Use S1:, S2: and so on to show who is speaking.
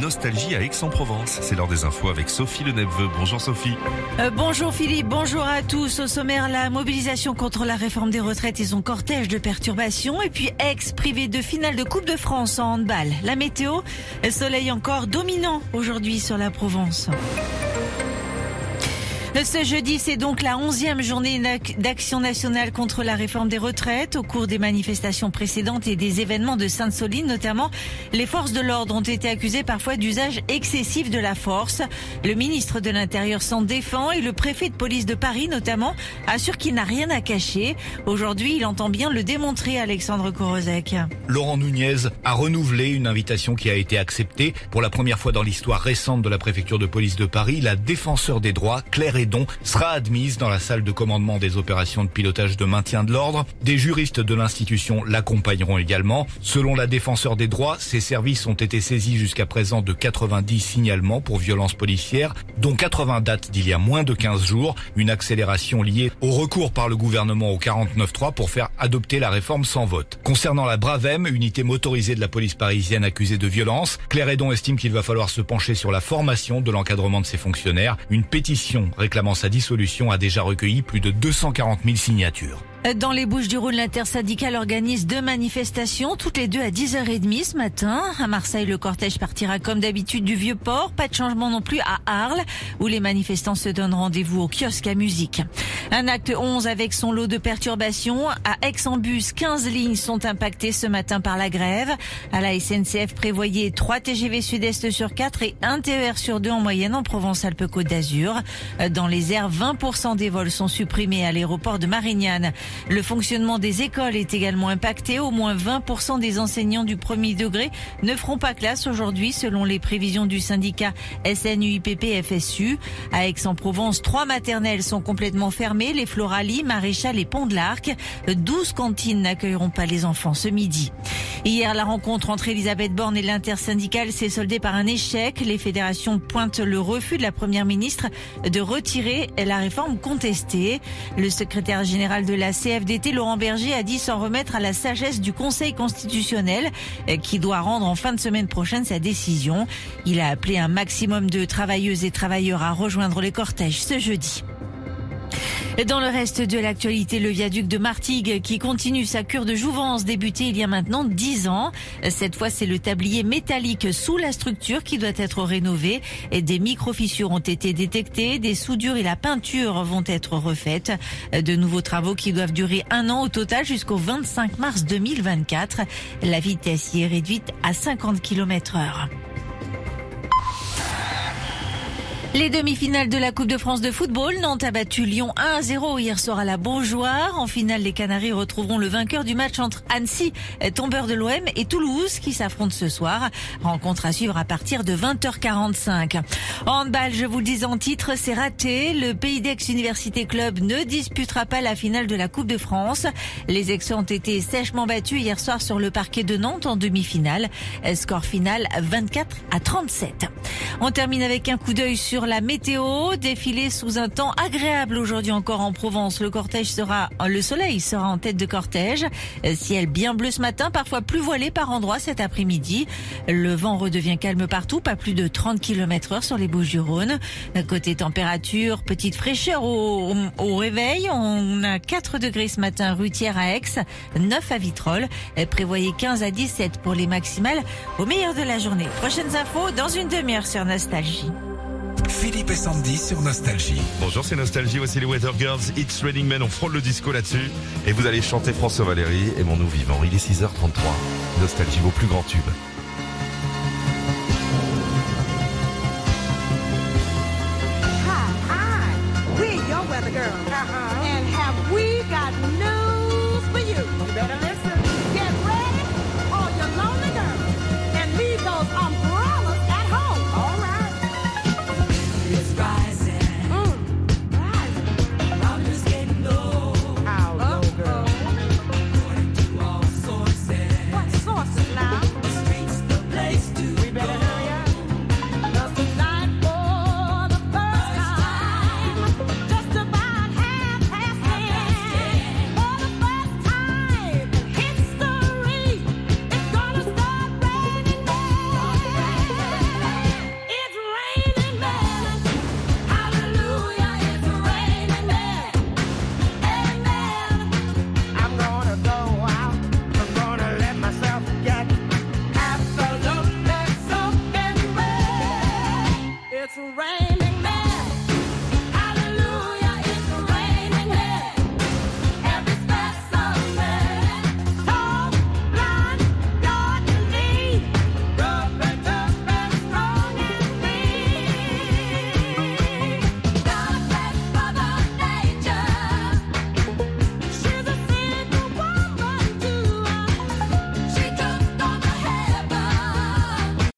S1: Nostalgie à Aix-en-Provence. C'est l'heure des infos avec Sophie Le Neveu. Bonjour Sophie.
S2: Euh, bonjour Philippe, bonjour à tous. Au sommaire, la mobilisation contre la réforme des retraites et son cortège de perturbations. Et puis ex privé de finale de Coupe de France en handball. La météo, soleil encore dominant aujourd'hui sur la Provence. Ce jeudi, c'est donc la onzième journée d'action nationale contre la réforme des retraites. Au cours des manifestations précédentes et des événements de Sainte-Soline notamment, les forces de l'ordre ont été accusées parfois d'usage excessif de la force. Le ministre de l'Intérieur s'en défend et le préfet de police de Paris notamment assure qu'il n'a rien à cacher. Aujourd'hui, il entend bien le démontrer, Alexandre Korozek.
S3: Laurent Nunez a renouvelé une invitation qui a été acceptée pour la première fois dans l'histoire récente de la préfecture de police de Paris. La défenseur des droits, Claire dont sera admise dans la salle de commandement des opérations de pilotage de maintien de l'ordre. Des juristes de l'institution l'accompagneront également. Selon la défenseur des droits, ces services ont été saisis jusqu'à présent de 90 signalements pour violences policières, dont 80 datent d'il y a moins de 15 jours, une accélération liée au recours par le gouvernement au 49.3 pour faire adopter la réforme sans vote. Concernant la Bravem, unité motorisée de la police parisienne accusée de violence, Claire Edon estime qu'il va falloir se pencher sur la formation de l'encadrement de ses fonctionnaires. Une pétition sa dissolution a déjà recueilli plus de 240 000 signatures.
S2: Dans les Bouches du Rhône, l'intersyndicale organise deux manifestations, toutes les deux à 10h30 ce matin. À Marseille, le cortège partira comme d'habitude du Vieux-Port. Pas de changement non plus à Arles, où les manifestants se donnent rendez-vous au kiosque à musique. Un acte 11 avec son lot de perturbations. À Aix-en-Bus, 15 lignes sont impactées ce matin par la grève. À la SNCF, prévoyez 3 TGV Sud-Est sur 4 et 1 TER sur 2 en moyenne en Provence-Alpes-Côte d'Azur. Dans les airs, 20% des vols sont supprimés à l'aéroport de Marignane. Le fonctionnement des écoles est également impacté. Au moins 20% des enseignants du premier degré ne feront pas classe aujourd'hui selon les prévisions du syndicat SNUIPP-FSU. À Aix-en-Provence, trois maternelles sont complètement fermées, les Floralie, Maréchal et Pont de l'Arc. 12 cantines n'accueilleront pas les enfants ce midi. Hier, la rencontre entre Elisabeth Borne et l'intersyndicale s'est soldée par un échec. Les fédérations pointent le refus de la première ministre de retirer la réforme contestée. Le secrétaire général de la CFDT, Laurent Berger, a dit s'en remettre à la sagesse du Conseil constitutionnel qui doit rendre en fin de semaine prochaine sa décision. Il a appelé un maximum de travailleuses et travailleurs à rejoindre les cortèges ce jeudi. Dans le reste de l'actualité, le viaduc de Martigues qui continue sa cure de jouvence débutée il y a maintenant 10 ans. Cette fois, c'est le tablier métallique sous la structure qui doit être rénové. Des micro-fissures ont été détectées, des soudures et la peinture vont être refaites. De nouveaux travaux qui doivent durer un an au total jusqu'au 25 mars 2024. La vitesse y est réduite à 50 km heure. Les demi-finales de la Coupe de France de football, Nantes a battu Lyon 1-0 hier soir à la Beaujoire. En finale, les Canaries retrouveront le vainqueur du match entre Annecy, tombeur de l'OM, et Toulouse qui s'affrontent ce soir. Rencontre à suivre à partir de 20h45. Handball, je vous le dis en titre, c'est raté. Le Pays d'Aix Université Club ne disputera pas la finale de la Coupe de France. Les Aixois ont été sèchement battus hier soir sur le parquet de Nantes en demi-finale. Score final 24 à 37. On termine avec un coup d'œil sur la météo. Défilé sous un temps agréable aujourd'hui encore en Provence. Le cortège sera, le soleil sera en tête de cortège. Ciel bien bleu ce matin, parfois plus voilé par endroits cet après-midi. Le vent redevient calme partout, pas plus de 30 km heure sur les Bouches du Rhône. Côté température, petite fraîcheur au, au réveil. On a 4 degrés ce matin, Rutière à Aix, 9 à Vitrolles. Prévoyez 15 à 17 pour les maximales au meilleur de la journée. Prochaines infos dans une demi-heure sur Nostalgie.
S4: Philippe et Sandy sur Nostalgie.
S1: Bonjour, c'est Nostalgie, voici les Weather Girls, It's Raining Men, on frôle le disco là-dessus. Et vous allez chanter François Valéry, mon nous vivant. Il est 6h33. Nostalgie, vos plus grands tubes. Hi, hi. Your weather girls. Uh-huh. And have we got